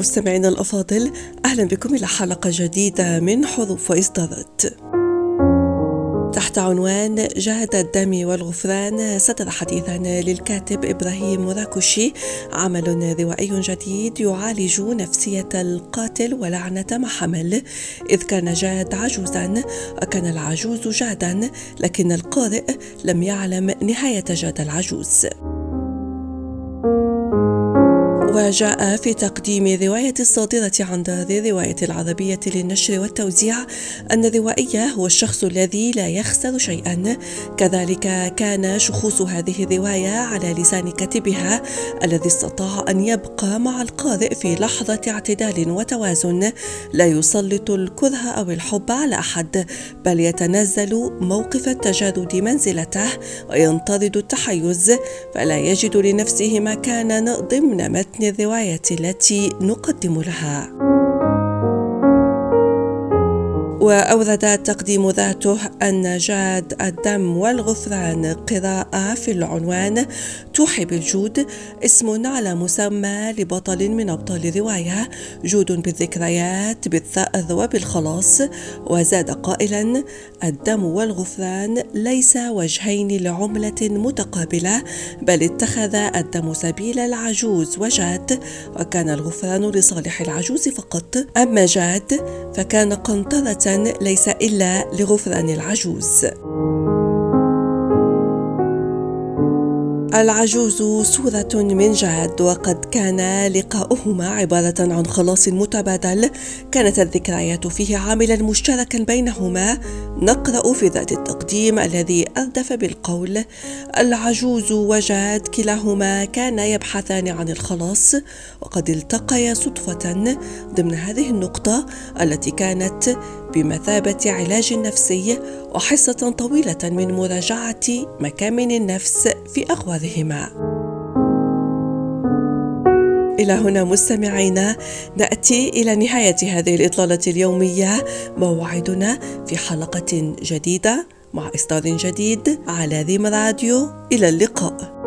مستمعينا الأفاضل أهلا بكم إلى حلقة جديدة من حروف وإصدارات تحت عنوان جهد الدم والغفران صدر حديثا للكاتب إبراهيم مراكشي عمل روائي جديد يعالج نفسية القاتل ولعنة ما حمل إذ كان جاد عجوزا وكان العجوز جادا لكن القارئ لم يعلم نهاية جاد العجوز. وجاء في تقديم رواية الصادرة عن دار الرواية العربية للنشر والتوزيع أن الروائي هو الشخص الذي لا يخسر شيئا. كذلك كان شخوص هذه الرواية على لسان كاتبها الذي استطاع أن يبقى مع القارئ في لحظة اعتدال وتوازن. لا يسلط الكره أو الحب على أحد بل يتنزل موقف التجرد منزلته وينطرد التحيز. فلا يجد لنفسه مكانا ضمن متن الرواية التي نقدم لها. وأورد التقديم ذاته أن جاد الدم والغفران قراءة في العنوان توحي بالجود اسم على مسمى لبطل من أبطال الرواية جود بالذكريات بالثأر وبالخلاص. وزاد قائلا الدم والغفران ليس وجهين لعملة متقابلة بل اتخذ الدم سبيل العجوز وجاد وكان الغفران لصالح العجوز فقط. أما جاد فكان قنطرة ليس إلا لغفران العجوز. العجوز صورة من جاد وقد كان لقاؤهما عبارة عن خلاص متبادل. كانت الذكريات فيه عاملا مشتركا بينهما. نقرأ في ذات التقديم الذي أردف بالقول العجوز وجاد كلاهما كانا يبحثان عن الخلاص وقد التقيا صدفة ضمن هذه النقطة التي كانت بمثابة علاج نفسي وحصة طويلة من مراجعة مكامن النفس في أغوارهما. إلى هنا مستمعينا نأتي إلى نهاية هذه الإطلالة اليومية. موعدنا في حلقة جديدة مع إصدار جديد على ذيم راديو. إلى اللقاء.